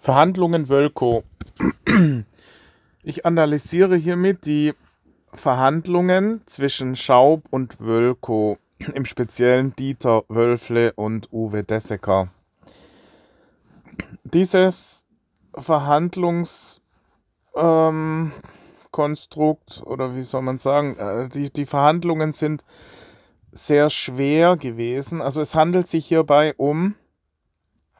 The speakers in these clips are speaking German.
Verhandlungen Wölkow. Ich analysiere hiermit die Verhandlungen zwischen Schaub und Wölkow, im Speziellen Dieter Wölfle und Uwe Dessecker. Dieses Verhandlungskonstrukt, ähm, oder wie soll man sagen, äh, die, die Verhandlungen sind sehr schwer gewesen. Also es handelt sich hierbei um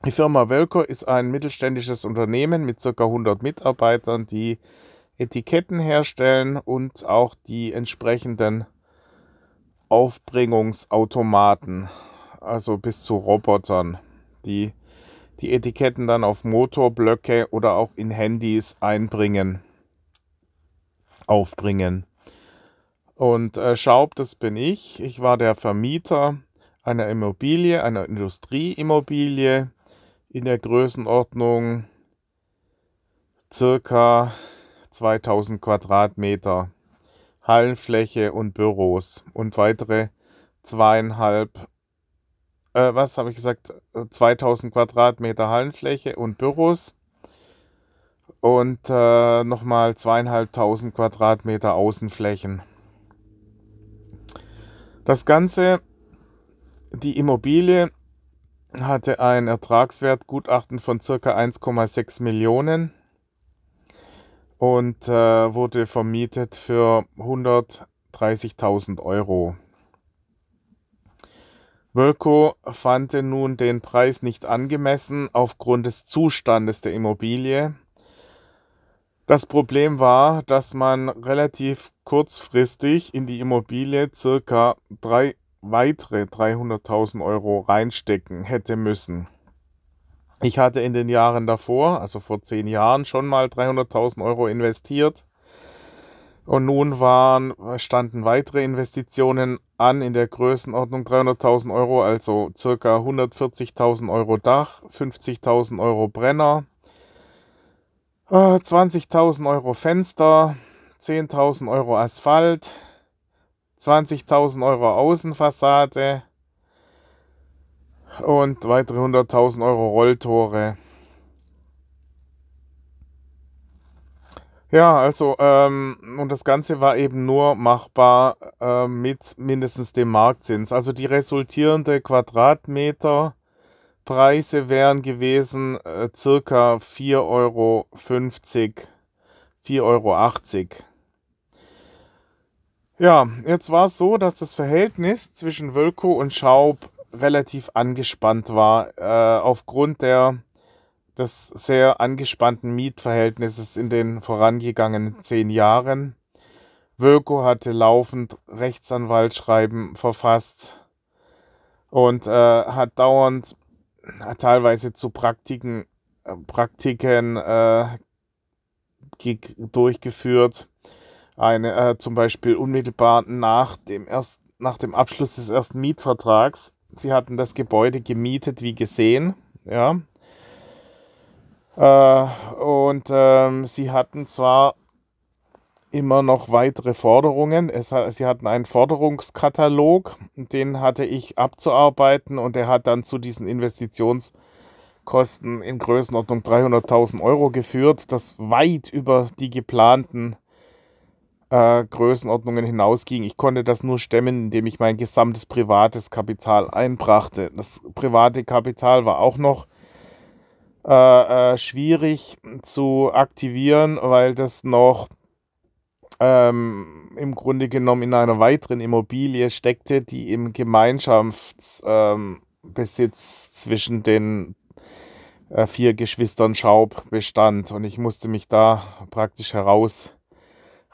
die Firma Wölker ist ein mittelständisches Unternehmen mit ca. 100 Mitarbeitern, die Etiketten herstellen und auch die entsprechenden Aufbringungsautomaten, also bis zu Robotern, die die Etiketten dann auf Motorblöcke oder auch in Handys einbringen, aufbringen. Und äh, Schaub, das bin ich. Ich war der Vermieter einer Immobilie, einer Industrieimmobilie in der Größenordnung circa 2000 Quadratmeter Hallenfläche und Büros und weitere zweieinhalb, äh, was habe ich gesagt, 2000 Quadratmeter Hallenfläche und Büros und äh, nochmal zweieinhalbtausend Quadratmeter Außenflächen. Das Ganze, die Immobilie hatte ein Ertragswertgutachten von ca. 1,6 Millionen und äh, wurde vermietet für 130.000 Euro. Wölko fand nun den Preis nicht angemessen aufgrund des Zustandes der Immobilie. Das Problem war, dass man relativ kurzfristig in die Immobilie ca. 3 weitere 300.000 Euro reinstecken hätte müssen. Ich hatte in den Jahren davor, also vor zehn Jahren, schon mal 300.000 Euro investiert. Und nun waren, standen weitere Investitionen an in der Größenordnung 300.000 Euro, also circa 140.000 Euro Dach, 50.000 Euro Brenner, 20.000 äh, Euro Fenster, 10.000 Euro Asphalt, 20.000 Euro Außenfassade und weitere 100.000 Euro Rolltore. Ja, also, ähm, und das Ganze war eben nur machbar äh, mit mindestens dem Marktzins. Also die resultierende Quadratmeterpreise wären gewesen äh, circa 4,50 Euro, 4,80 Euro. Ja, jetzt war es so, dass das Verhältnis zwischen Wölko und Schaub relativ angespannt war, äh, aufgrund der, des sehr angespannten Mietverhältnisses in den vorangegangenen zehn Jahren. Wölko hatte laufend Rechtsanwaltsschreiben verfasst und äh, hat dauernd äh, teilweise zu Praktiken, äh, Praktiken äh, durchgeführt eine äh, zum Beispiel unmittelbar nach dem, erst, nach dem Abschluss des ersten Mietvertrags. Sie hatten das Gebäude gemietet wie gesehen, ja. Äh, und ähm, sie hatten zwar immer noch weitere Forderungen. Es, sie hatten einen Forderungskatalog, den hatte ich abzuarbeiten und der hat dann zu diesen Investitionskosten in Größenordnung 300.000 Euro geführt, das weit über die geplanten äh, Größenordnungen hinausging. Ich konnte das nur stemmen, indem ich mein gesamtes privates Kapital einbrachte. Das private Kapital war auch noch äh, äh, schwierig zu aktivieren, weil das noch ähm, im Grunde genommen in einer weiteren Immobilie steckte, die im Gemeinschaftsbesitz ähm, zwischen den äh, vier Geschwistern Schaub bestand. Und ich musste mich da praktisch heraus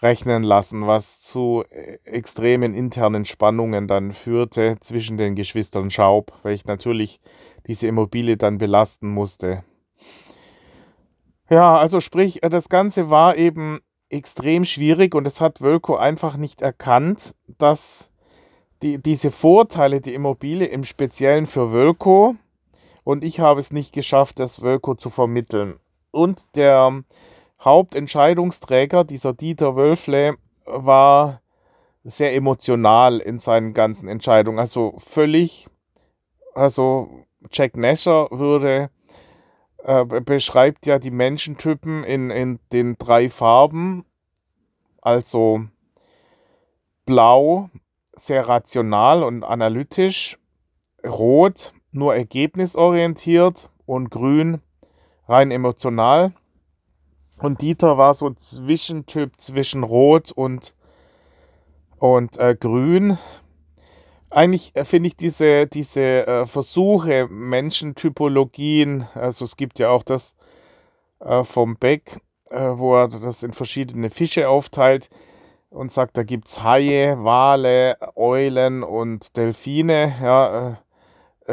rechnen lassen, was zu äh, extremen internen Spannungen dann führte zwischen den Geschwistern Schaub, weil ich natürlich diese Immobilie dann belasten musste. Ja, also sprich, äh, das Ganze war eben extrem schwierig und es hat Wölko einfach nicht erkannt, dass die, diese Vorteile die Immobilie im Speziellen für Wölko und ich habe es nicht geschafft, das Wölko zu vermitteln. Und der Hauptentscheidungsträger, dieser Dieter Wölfle, war sehr emotional in seinen ganzen Entscheidungen. Also völlig, also Jack Nasher würde äh, beschreibt ja die Menschentypen in, in den drei Farben. Also blau, sehr rational und analytisch, rot, nur ergebnisorientiert und grün, rein emotional. Und Dieter war so ein Zwischentyp zwischen Rot und, und äh, Grün. Eigentlich äh, finde ich diese, diese äh, Versuche, Menschentypologien, also es gibt ja auch das äh, vom Beck, äh, wo er das in verschiedene Fische aufteilt und sagt, da gibt es Haie, Wale, Eulen und Delfine. Ja,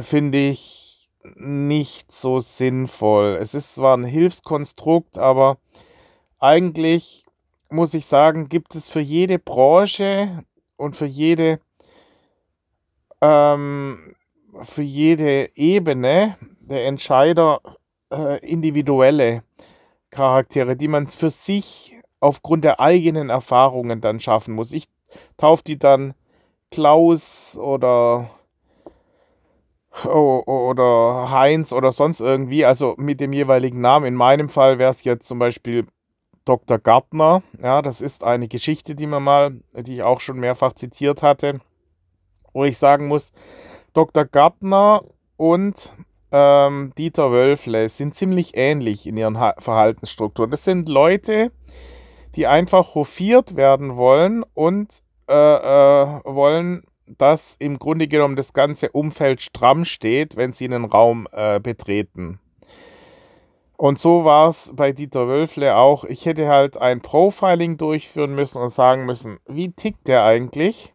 finde ich nicht so sinnvoll. Es ist zwar ein Hilfskonstrukt, aber eigentlich muss ich sagen, gibt es für jede Branche und für jede, ähm, für jede Ebene der Entscheider äh, individuelle Charaktere, die man für sich aufgrund der eigenen Erfahrungen dann schaffen muss. Ich taufe die dann Klaus oder oder Heinz oder sonst irgendwie, also mit dem jeweiligen Namen. In meinem Fall wäre es jetzt zum Beispiel Dr. Gartner. Ja, das ist eine Geschichte, die man mal, die ich auch schon mehrfach zitiert hatte, wo ich sagen muss, Dr. Gartner und ähm, Dieter Wölfle sind ziemlich ähnlich in ihren ha Verhaltensstrukturen. Das sind Leute, die einfach hofiert werden wollen und äh, äh, wollen, dass im Grunde genommen das ganze Umfeld stramm steht, wenn sie einen Raum äh, betreten. Und so war es bei Dieter Wölfle auch. Ich hätte halt ein Profiling durchführen müssen und sagen müssen, wie tickt der eigentlich?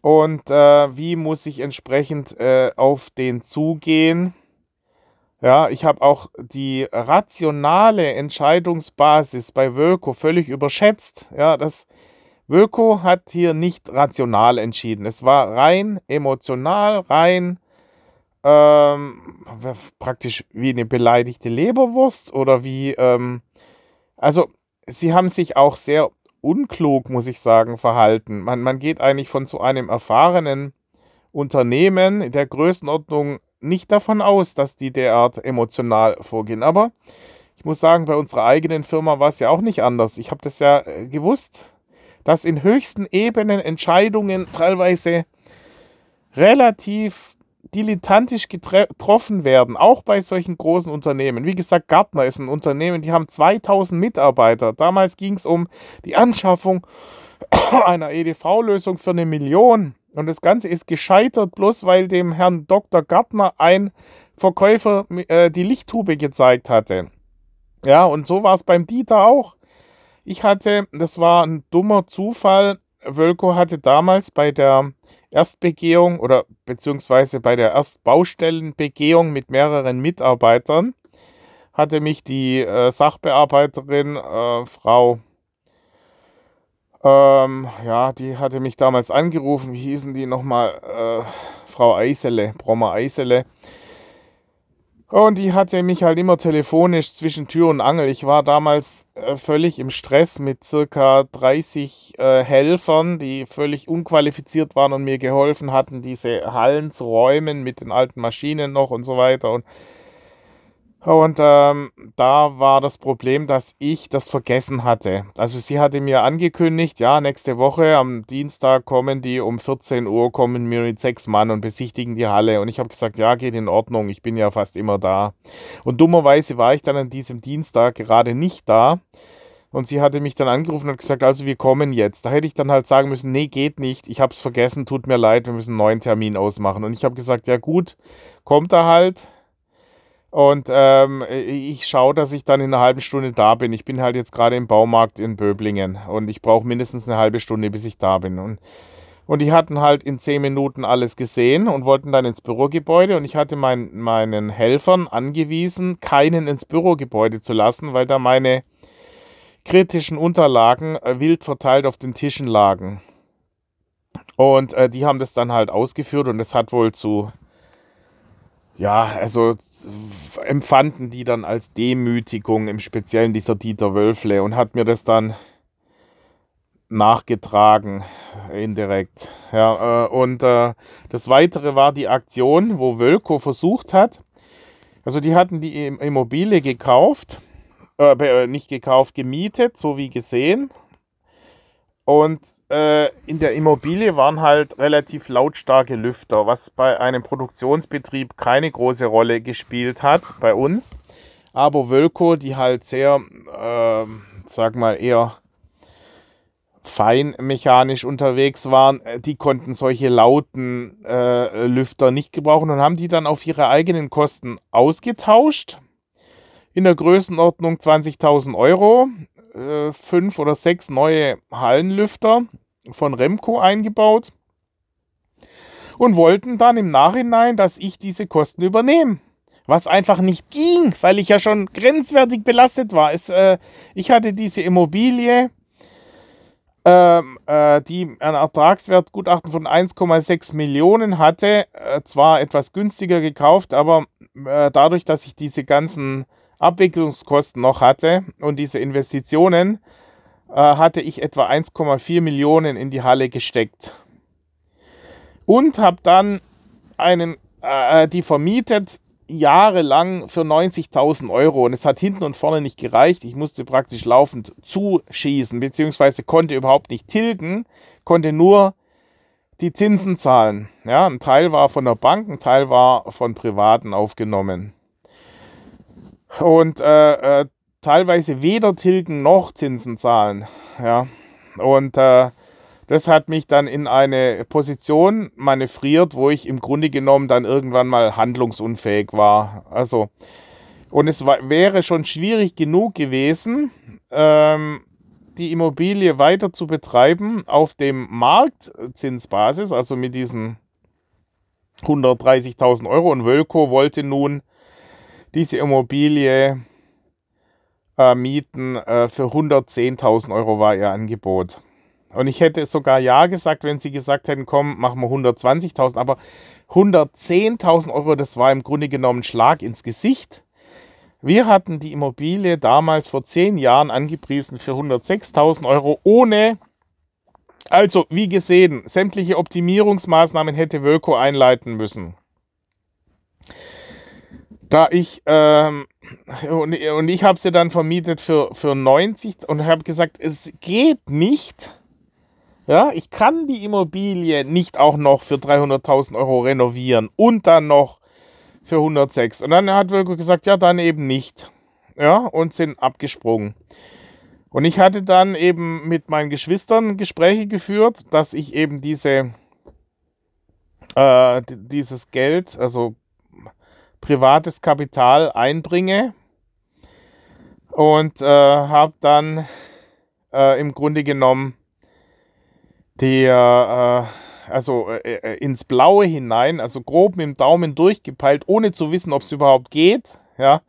Und äh, wie muss ich entsprechend äh, auf den zugehen? Ja, ich habe auch die rationale Entscheidungsbasis bei Wölko völlig überschätzt. Ja, das Wölko hat hier nicht rational entschieden. Es war rein emotional, rein ähm, praktisch wie eine beleidigte Leberwurst oder wie, ähm, also sie haben sich auch sehr unklug, muss ich sagen, verhalten. Man, man geht eigentlich von so einem erfahrenen Unternehmen in der Größenordnung nicht davon aus, dass die derart emotional vorgehen. Aber ich muss sagen, bei unserer eigenen Firma war es ja auch nicht anders. Ich habe das ja äh, gewusst, dass in höchsten Ebenen Entscheidungen teilweise relativ dilettantisch getroffen werden, auch bei solchen großen Unternehmen. Wie gesagt, Gartner ist ein Unternehmen, die haben 2000 Mitarbeiter. Damals ging es um die Anschaffung einer EDV-Lösung für eine Million. Und das Ganze ist gescheitert, bloß weil dem Herrn Dr. Gartner ein Verkäufer äh, die Lichttube gezeigt hatte. Ja, und so war es beim Dieter auch. Ich hatte, das war ein dummer Zufall, Wölko hatte damals bei der Erstbegehung oder beziehungsweise bei der Erstbaustellenbegehung mit mehreren Mitarbeitern hatte mich die äh, Sachbearbeiterin, äh, Frau, ähm, ja, die hatte mich damals angerufen, wie hießen die nochmal, äh, Frau Eisele, Brommer Eisele, und die hatte mich halt immer telefonisch zwischen Tür und Angel. Ich war damals äh, völlig im Stress mit circa 30 äh, Helfern, die völlig unqualifiziert waren und mir geholfen hatten, diese Hallen zu räumen mit den alten Maschinen noch und so weiter. Und und ähm, da war das Problem, dass ich das vergessen hatte. Also sie hatte mir angekündigt, ja, nächste Woche am Dienstag kommen die um 14 Uhr, kommen wir mit sechs Mann und besichtigen die Halle. Und ich habe gesagt, ja, geht in Ordnung, ich bin ja fast immer da. Und dummerweise war ich dann an diesem Dienstag gerade nicht da. Und sie hatte mich dann angerufen und gesagt, also wir kommen jetzt. Da hätte ich dann halt sagen müssen, nee, geht nicht, ich habe es vergessen, tut mir leid, wir müssen einen neuen Termin ausmachen. Und ich habe gesagt, ja gut, kommt er halt und ähm, ich schaue, dass ich dann in einer halben Stunde da bin. Ich bin halt jetzt gerade im Baumarkt in Böblingen und ich brauche mindestens eine halbe Stunde, bis ich da bin. Und, und die hatten halt in zehn Minuten alles gesehen und wollten dann ins Bürogebäude. Und ich hatte mein, meinen Helfern angewiesen, keinen ins Bürogebäude zu lassen, weil da meine kritischen Unterlagen äh, wild verteilt auf den Tischen lagen. Und äh, die haben das dann halt ausgeführt und das hat wohl zu ja, also empfanden die dann als Demütigung, im Speziellen dieser Dieter Wölfle und hat mir das dann nachgetragen, indirekt. Ja, äh, und äh, das Weitere war die Aktion, wo Wölko versucht hat, Also die hatten die Immobilie gekauft, äh, nicht gekauft, gemietet, so wie gesehen. Und äh, in der Immobilie waren halt relativ lautstarke Lüfter, was bei einem Produktionsbetrieb keine große Rolle gespielt hat bei uns. Aber Wölko, die halt sehr, äh, sag mal, eher feinmechanisch unterwegs waren, äh, die konnten solche lauten äh, Lüfter nicht gebrauchen und haben die dann auf ihre eigenen Kosten ausgetauscht. In der Größenordnung 20.000 Euro. Äh, fünf oder sechs neue Hallenlüfter von Remco eingebaut. Und wollten dann im Nachhinein, dass ich diese Kosten übernehme was einfach nicht ging, weil ich ja schon grenzwertig belastet war. Es, äh, ich hatte diese Immobilie ähm, äh, die ein Ertragswertgutachten von 1,6 Millionen hatte, äh, zwar etwas günstiger gekauft, aber äh, dadurch, dass ich diese ganzen Abwicklungskosten noch hatte und diese Investitionen, äh, hatte ich etwa 1,4 Millionen in die Halle gesteckt. Und habe dann einen, äh, die vermietet jahrelang für 90.000 Euro und es hat hinten und vorne nicht gereicht. Ich musste praktisch laufend zuschießen, beziehungsweise konnte überhaupt nicht tilgen, konnte nur die Zinsen zahlen. Ja, ein Teil war von der Bank, ein Teil war von Privaten aufgenommen. Und äh, äh, teilweise weder tilgen noch Zinsen zahlen. Ja, und äh, das hat mich dann in eine Position manövriert, wo ich im Grunde genommen dann irgendwann mal handlungsunfähig war. Also, und es war, wäre schon schwierig genug gewesen, ähm, die Immobilie weiter zu betreiben auf dem Marktzinsbasis, also mit diesen 130.000 Euro. Und Wölko wollte nun diese Immobilie äh, mieten äh, für 110.000 Euro war ihr Angebot. Und ich hätte sogar ja gesagt, wenn sie gesagt hätten, komm, machen wir 120.000. Aber 110.000 Euro, das war im Grunde genommen ein Schlag ins Gesicht. Wir hatten die Immobilie damals vor zehn Jahren angepriesen für 106.000 Euro ohne, also wie gesehen, sämtliche Optimierungsmaßnahmen hätte Wölko einleiten müssen. Da ich, ähm, und, und ich habe sie dann vermietet für, für 90 und habe gesagt, es geht nicht, ja, ich kann die Immobilie nicht auch noch für 300.000 Euro renovieren und dann noch für 106. Und dann hat Wilko gesagt, ja, dann eben nicht. Ja, und sind abgesprungen. Und ich hatte dann eben mit meinen Geschwistern Gespräche geführt, dass ich eben diese, äh, dieses Geld, also privates Kapital einbringe. Und äh, habe dann äh, im Grunde genommen der äh, also äh, äh, ins Blaue hinein, also grob mit dem Daumen durchgepeilt, ohne zu wissen, ob es überhaupt geht. Ja,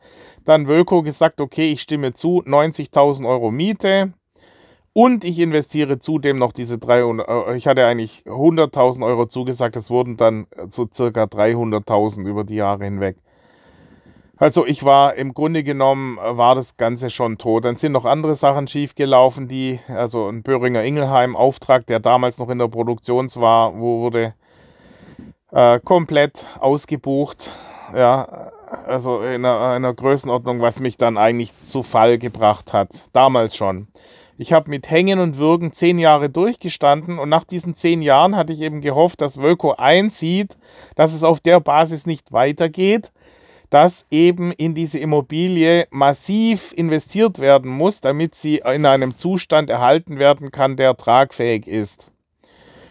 dann Wölko gesagt, okay, ich stimme zu, 90.000 Euro Miete und ich investiere zudem noch diese 300, äh, ich hatte eigentlich 100.000 Euro zugesagt, es wurden dann so circa 300.000 über die Jahre hinweg. Also ich war im Grunde genommen, äh, war das Ganze schon tot. Dann sind noch andere Sachen schiefgelaufen, die, also ein Böhringer Ingelheim Auftrag, der damals noch in der Produktion war, wurde äh, komplett ausgebucht. Ja, also in einer, in einer Größenordnung, was mich dann eigentlich zu Fall gebracht hat. Damals schon. Ich habe mit Hängen und Würgen zehn Jahre durchgestanden und nach diesen zehn Jahren hatte ich eben gehofft, dass Wölko einsieht, dass es auf der Basis nicht weitergeht dass eben in diese Immobilie massiv investiert werden muss, damit sie in einem Zustand erhalten werden kann, der tragfähig ist.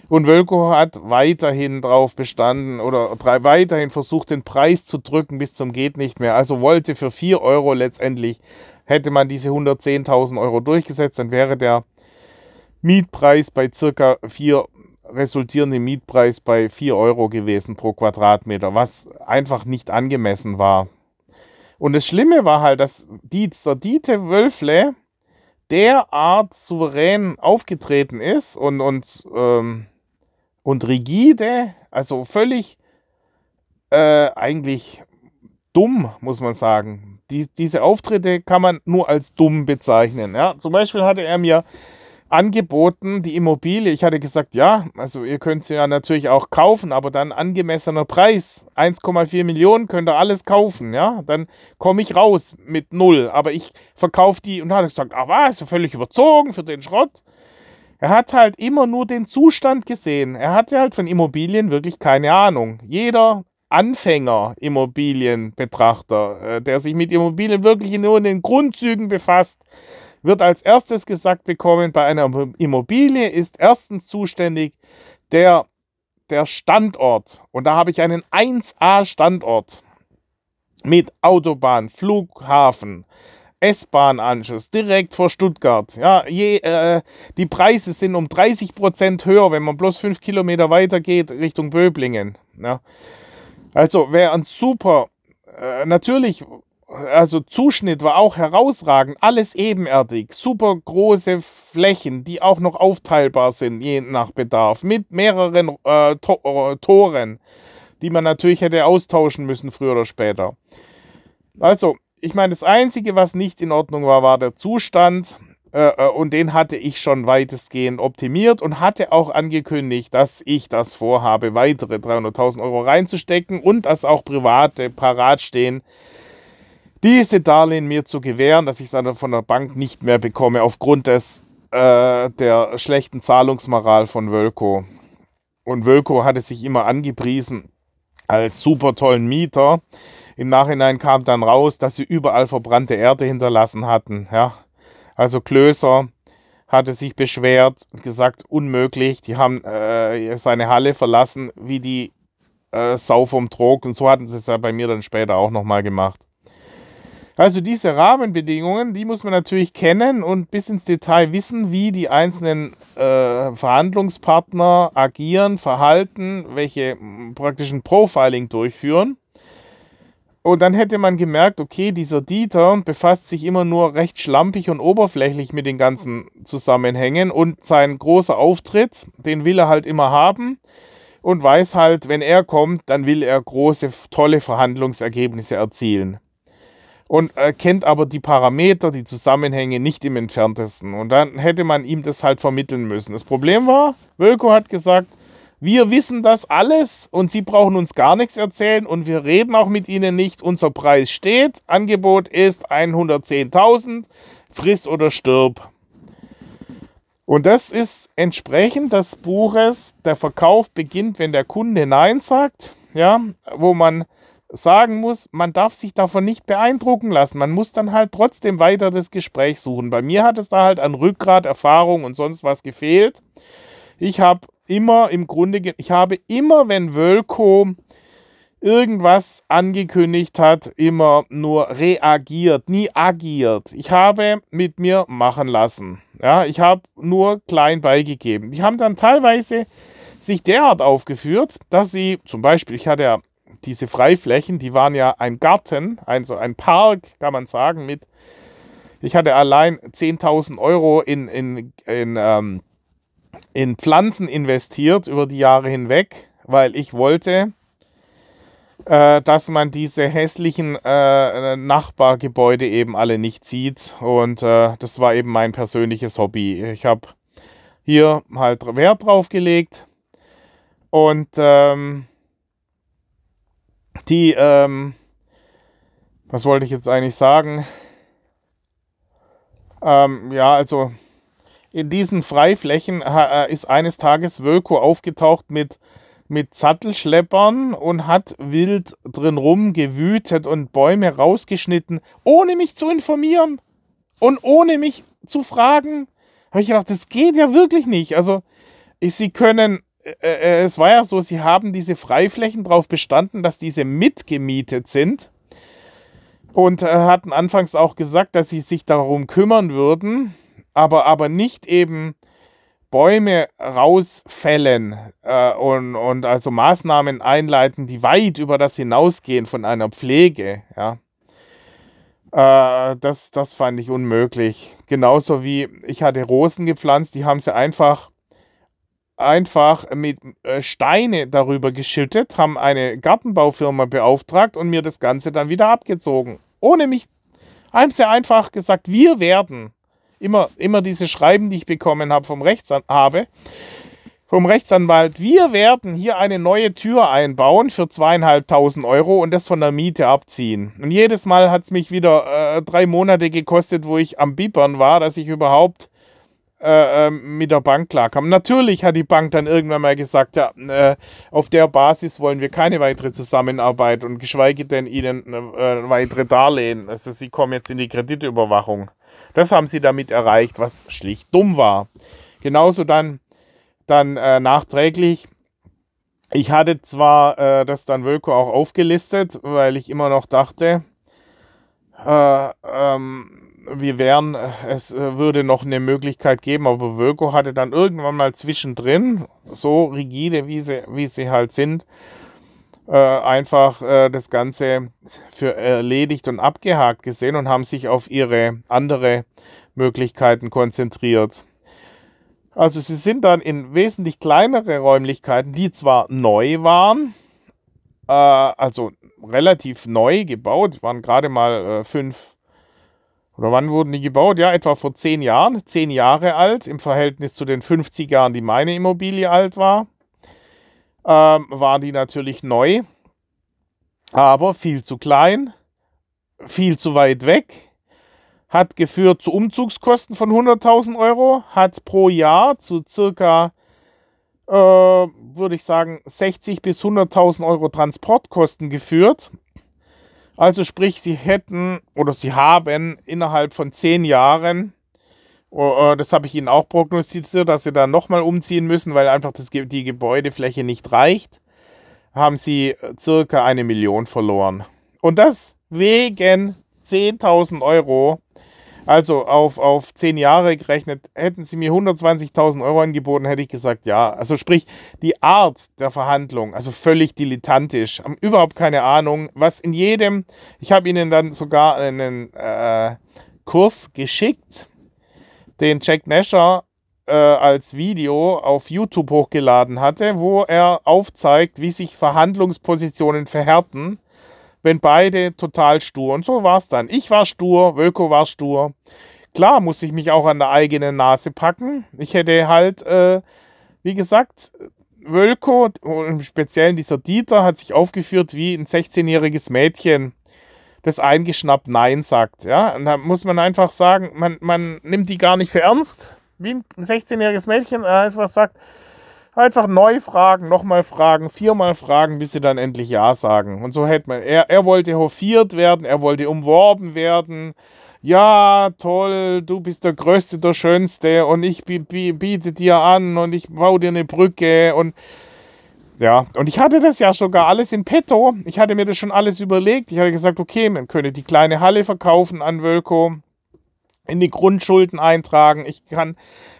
Und Wölko hat weiterhin darauf bestanden oder weiterhin versucht, den Preis zu drücken bis zum geht nicht mehr. Also wollte für 4 Euro letztendlich, hätte man diese 110.000 Euro durchgesetzt, dann wäre der Mietpreis bei circa 4 resultierende Mietpreis bei 4 Euro gewesen pro Quadratmeter, was einfach nicht angemessen war. Und das Schlimme war halt, dass Dieter Wölfle derart souverän aufgetreten ist und, und, ähm, und rigide, also völlig äh, eigentlich dumm, muss man sagen. Die, diese Auftritte kann man nur als dumm bezeichnen. Ja? Zum Beispiel hatte er mir angeboten, die Immobilie. Ich hatte gesagt, ja, also ihr könnt sie ja natürlich auch kaufen, aber dann angemessener Preis. 1,4 Millionen könnt ihr alles kaufen, ja. Dann komme ich raus mit null. Aber ich verkaufe die und hat gesagt, ah was, völlig überzogen für den Schrott. Er hat halt immer nur den Zustand gesehen. Er hatte halt von Immobilien wirklich keine Ahnung. Jeder Anfänger Immobilienbetrachter, äh, der sich mit Immobilien wirklich nur in den Grundzügen befasst, wird als erstes gesagt bekommen, bei einer Immobilie ist erstens zuständig der, der Standort. Und da habe ich einen 1A-Standort mit Autobahn, Flughafen, S-Bahn-Anschluss direkt vor Stuttgart. Ja, je, äh, die Preise sind um 30 Prozent höher, wenn man bloß fünf Kilometer weiter geht Richtung Böblingen. Ja. Also wäre ein super, äh, natürlich also Zuschnitt war auch herausragend, alles ebenerdig, super große Flächen, die auch noch aufteilbar sind, je nach Bedarf, mit mehreren äh, to äh, Toren, die man natürlich hätte austauschen müssen, früher oder später. Also, ich meine, das Einzige, was nicht in Ordnung war, war der Zustand. Äh, äh und den hatte ich schon weitestgehend optimiert und hatte auch angekündigt, dass ich das vorhabe, weitere 300.000 Euro reinzustecken und dass auch Private parat stehen, diese Darlehen mir zu gewähren, dass ich es von der Bank nicht mehr bekomme, aufgrund des, äh, der schlechten Zahlungsmoral von Wölko. Und Wölko hatte sich immer angepriesen als super tollen Mieter. Im Nachhinein kam dann raus, dass sie überall verbrannte Erde hinterlassen hatten. Ja. Also Klöser hatte sich beschwert und gesagt, unmöglich. Die haben äh, seine Halle verlassen wie die äh, Sau vom Trog. Und so hatten sie es ja bei mir dann später auch nochmal gemacht. Also diese Rahmenbedingungen, die muss man natürlich kennen und bis ins Detail wissen, wie die einzelnen äh, Verhandlungspartner agieren, verhalten, welche praktischen Profiling durchführen. Und dann hätte man gemerkt, okay, dieser Dieter befasst sich immer nur recht schlampig und oberflächlich mit den ganzen Zusammenhängen und sein großer Auftritt, den will er halt immer haben und weiß halt, wenn er kommt, dann will er große, tolle Verhandlungsergebnisse erzielen und äh, kennt aber die Parameter, die Zusammenhänge nicht im entferntesten. Und dann hätte man ihm das halt vermitteln müssen. Das Problem war, Wölko hat gesagt, wir wissen das alles und Sie brauchen uns gar nichts erzählen und wir reden auch mit Ihnen nicht. Unser Preis steht, Angebot ist 110.000, friss oder stirb. Und das ist entsprechend des Buches, der Verkauf beginnt, wenn der Kunde Nein sagt, ja, wo man sagen muss, man darf sich davon nicht beeindrucken lassen. Man muss dann halt trotzdem weiter das Gespräch suchen. Bei mir hat es da halt an Rückgrat, Erfahrung und sonst was gefehlt. Ich habe immer im Grunde, ich habe immer, wenn Wölko irgendwas angekündigt hat, immer nur reagiert, nie agiert. Ich habe mit mir machen lassen. Ja, ich habe nur klein beigegeben. Die haben dann teilweise sich derart aufgeführt, dass sie, zum Beispiel, ich hatte ja diese Freiflächen, die waren ja ein Garten, also ein Park, kann man sagen, mit, ich hatte allein 10.000 Euro in, in, in, ähm, in Pflanzen investiert über die Jahre hinweg, weil ich wollte, äh, dass man diese hässlichen äh, Nachbargebäude eben alle nicht sieht. Und äh, das war eben mein persönliches Hobby. Ich habe hier halt Wert drauf gelegt und ähm, die, ähm, was wollte ich jetzt eigentlich sagen? Ähm, ja, also in diesen Freiflächen äh, ist eines Tages Wölko aufgetaucht mit, mit Sattelschleppern und hat wild drin rumgewütet und Bäume rausgeschnitten, ohne mich zu informieren und ohne mich zu fragen. Habe ich gedacht, das geht ja wirklich nicht. Also, sie können äh, äh, es war ja so, sie haben diese Freiflächen darauf bestanden, dass diese mitgemietet sind. Und äh, hatten anfangs auch gesagt, dass sie sich darum kümmern würden, aber, aber nicht eben Bäume rausfällen äh, und, und also Maßnahmen einleiten, die weit über das hinausgehen von einer Pflege. Ja. Äh, das, das fand ich unmöglich. Genauso wie ich hatte Rosen gepflanzt, die haben sie einfach einfach mit äh, Steine darüber geschüttet, haben eine Gartenbaufirma beauftragt und mir das Ganze dann wieder abgezogen. Ohne mich, haben sie einfach gesagt, wir werden. immer, immer diese Schreiben, die ich bekommen habe vom Rechtsan vom Rechtsanwalt, wir werden hier eine neue Tür einbauen für zweieinhalbtausend Euro und das von der Miete abziehen. Und jedes Mal hat es mich wieder äh, drei Monate gekostet, wo ich am Bippern war, dass ich überhaupt äh, ähm, mit der Bank klarkam. Natürlich hat die Bank dann irgendwann mal gesagt, ja, äh, auf der Basis wollen wir keine weitere Zusammenarbeit und geschweige denn ihnen äh, weitere Darlehen. Also sie kommen jetzt in die Kreditüberwachung. Das haben sie damit erreicht, was schlicht dumm war. Genauso dann dann äh, nachträglich, ich hatte zwar äh, das dann Wölko auch aufgelistet, weil ich immer noch dachte, äh, ähm, wir wären, äh, es äh, würde noch eine Möglichkeit geben, aber Wölko hatte dann irgendwann mal zwischendrin, so rigide wie sie, wie sie halt sind, äh, einfach das Ganze für erledigt und abgehakt gesehen und haben sich auf ihre andere Möglichkeiten konzentriert. Also sie sind dann in wesentlich kleinere Räumlichkeiten, die zwar neu waren, äh, also relativ neu gebaut, waren gerade mal äh, fünf, oder wann wurden die gebaut? Ja, etwa vor zehn Jahren, zehn Jahre alt, im Verhältnis zu den 50 Jahren, die meine Immobilie alt war, ähm, waren die natürlich neu, aber viel zu klein, viel zu weit weg hat geführt zu Umzugskosten von 100.000 Euro, hat pro Jahr zu circa, äh, würde ich sagen, 60 bis 100.000 Euro Transportkosten geführt. Also sprich, sie hätten oder sie haben innerhalb von zehn Jahren, oh, äh, das habe ich Ihnen auch prognostiziert, dass sie dann nochmal umziehen müssen, weil einfach das, die Gebäudefläche nicht reicht, haben sie äh, circa eine Million verloren. Und das wegen 10.000 Euro also auf, auf zehn Jahre gerechnet, hätten sie mir 120.000 Euro angeboten, hätte ich gesagt, ja. Also sprich, die Art der Verhandlung, also völlig dilettantisch, haben überhaupt keine Ahnung, was in jedem, ich habe ihnen dann sogar einen äh, Kurs geschickt, den Jack Nasher äh, als Video auf YouTube hochgeladen hatte, wo er aufzeigt, wie sich Verhandlungspositionen verhärten wenn beide total stur. Und so war es dann. Ich war stur, Wölko war stur. Klar muss ich mich auch an der eigenen Nase packen. Ich hätte halt, äh, wie gesagt, Wölko, im Speziellen dieser Dieter, hat sich aufgeführt wie ein 16-jähriges Mädchen, das eingeschnappt Nein sagt. Ja? Und da muss man einfach sagen, man, man nimmt die gar nicht für ernst. Wie ein 16-jähriges Mädchen einfach sagt, Einfach neu fragen, nochmal fragen, viermal fragen, bis sie dann endlich Ja sagen. Und so hätte man, er, er wollte hofiert werden, er wollte umworben werden. Ja, toll, du bist der Größte, der Schönste und ich biete dir an und ich baue dir eine Brücke und ja, und ich hatte das ja sogar alles in petto. Ich hatte mir das schon alles überlegt. Ich hatte gesagt, okay, man könnte die kleine Halle verkaufen an Wölko in die Grundschulden eintragen. Ich kann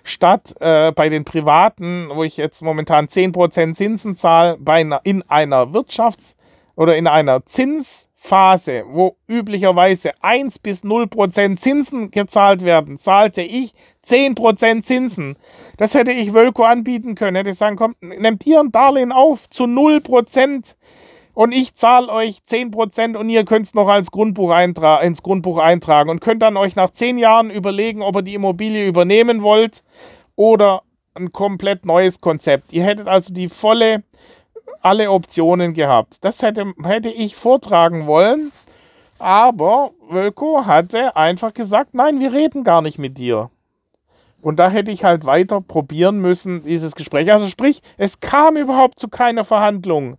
statt äh, bei den Privaten, wo ich jetzt momentan 10% Zinsen zahle, bei einer, in einer Wirtschafts- oder in einer Zinsphase, wo üblicherweise 1 bis 0% Zinsen gezahlt werden, zahlte ich 10% Zinsen. Das hätte ich Wölko anbieten können. Hätte ich sagen, komm, nehmt ihr ein Darlehen auf zu 0% und ich zahle euch 10% und ihr könnt es noch als Grundbuch ins Grundbuch eintragen und könnt dann euch nach 10 Jahren überlegen, ob ihr die Immobilie übernehmen wollt oder ein komplett neues Konzept. Ihr hättet also die volle, alle Optionen gehabt. Das hätte, hätte ich vortragen wollen, aber Wölko hatte einfach gesagt, nein, wir reden gar nicht mit dir. Und da hätte ich halt weiter probieren müssen, dieses Gespräch. Also sprich, es kam überhaupt zu keiner Verhandlung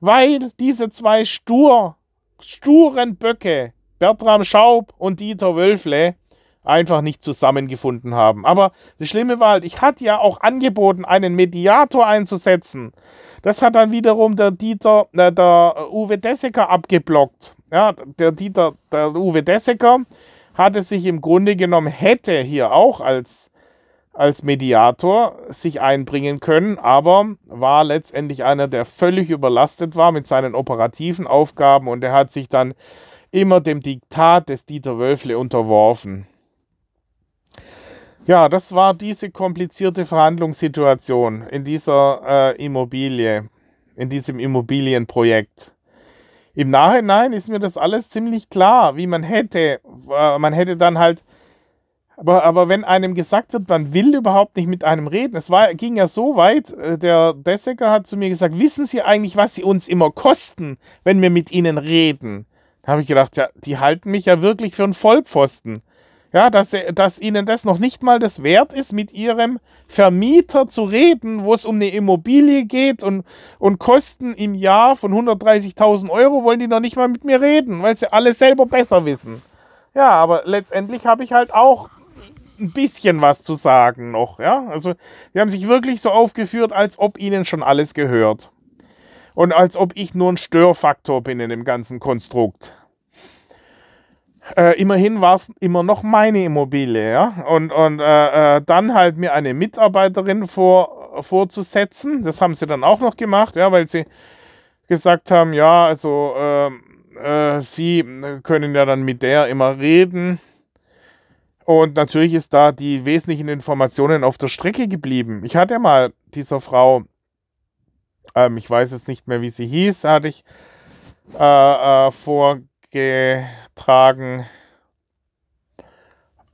weil diese zwei stur, sturen Böcke, Bertram Schaub und Dieter Wölfle, einfach nicht zusammengefunden haben. Aber das Schlimme war halt, ich hatte ja auch angeboten, einen Mediator einzusetzen. Das hat dann wiederum der Dieter, äh, der Uwe Dessecker abgeblockt. Ja, der Dieter, der Uwe Dessecker hatte sich im Grunde genommen, hätte hier auch als als Mediator sich einbringen können, aber war letztendlich einer, der völlig überlastet war mit seinen operativen Aufgaben und er hat sich dann immer dem Diktat des Dieter Wölfle unterworfen. Ja, das war diese komplizierte Verhandlungssituation in dieser äh, Immobilie, in diesem Immobilienprojekt. Im Nachhinein ist mir das alles ziemlich klar, wie man hätte. Äh, man hätte dann halt Aber, aber wenn einem gesagt wird, man will überhaupt nicht mit einem reden, es war, ging ja so weit, äh, der Dessecker hat zu mir gesagt, wissen Sie eigentlich, was Sie uns immer kosten, wenn wir mit Ihnen reden? Da habe ich gedacht, ja, die halten mich ja wirklich für einen Vollpfosten. Ja, dass, dass ihnen das noch nicht mal das wert ist, mit ihrem Vermieter zu reden, wo es um eine Immobilie geht und, und Kosten im Jahr von 130.000 Euro, wollen die noch nicht mal mit mir reden, weil sie alles selber besser wissen. Ja, aber letztendlich habe ich halt auch ein bisschen was zu sagen noch. Ja, also die haben sich wirklich so aufgeführt, als ob ihnen schon alles gehört. Und als ob ich nur ein Störfaktor bin in dem ganzen Konstrukt. Äh, immerhin war es immer noch meine Immobilie, ja. Und, und äh, äh, dann halt mir eine Mitarbeiterin vor, vorzusetzen. Das haben sie dann auch noch gemacht, ja, weil sie gesagt haben, ja, also ähm, äh, sie können ja dann mit der immer reden. Und natürlich ist da die wesentlichen Informationen auf der Strecke geblieben. Ich hatte mal dieser Frau, ähm, ich weiß jetzt nicht mehr, wie sie hieß, hatte ich äh, äh, vorge tragen,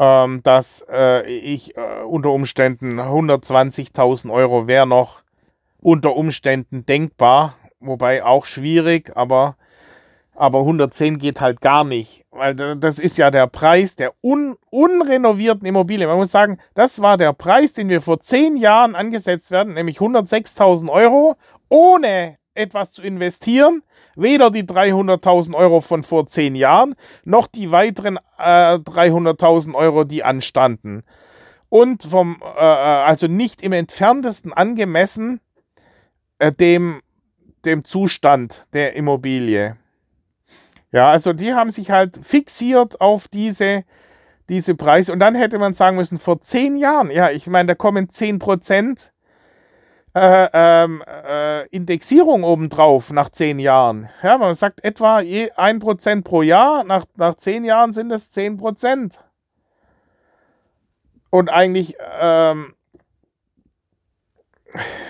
ähm, dass äh, ich äh, unter Umständen 120.000 Euro wäre noch unter Umständen denkbar, wobei auch schwierig, aber, aber 110 geht halt gar nicht, weil das ist ja der Preis der un, unrenovierten Immobilie. Man muss sagen, das war der Preis, den wir vor zehn Jahren angesetzt werden, nämlich 106.000 Euro, ohne etwas zu investieren. Weder die 300.000 Euro von vor zehn Jahren, noch die weiteren äh, 300.000 Euro, die anstanden. Und vom, äh, äh, also nicht im entferntesten angemessen äh, dem, dem Zustand der Immobilie. Ja, also die haben sich halt fixiert auf diese, diese Preise. Und dann hätte man sagen müssen, vor zehn Jahren, ja, ich meine, da kommen 10 Prozent äh, ähm, äh, Indexierung obendrauf nach zehn Jahren. Ja, man sagt etwa je ein Prozent pro Jahr. Nach, nach zehn Jahren sind es zehn Prozent. Und eigentlich, ähm,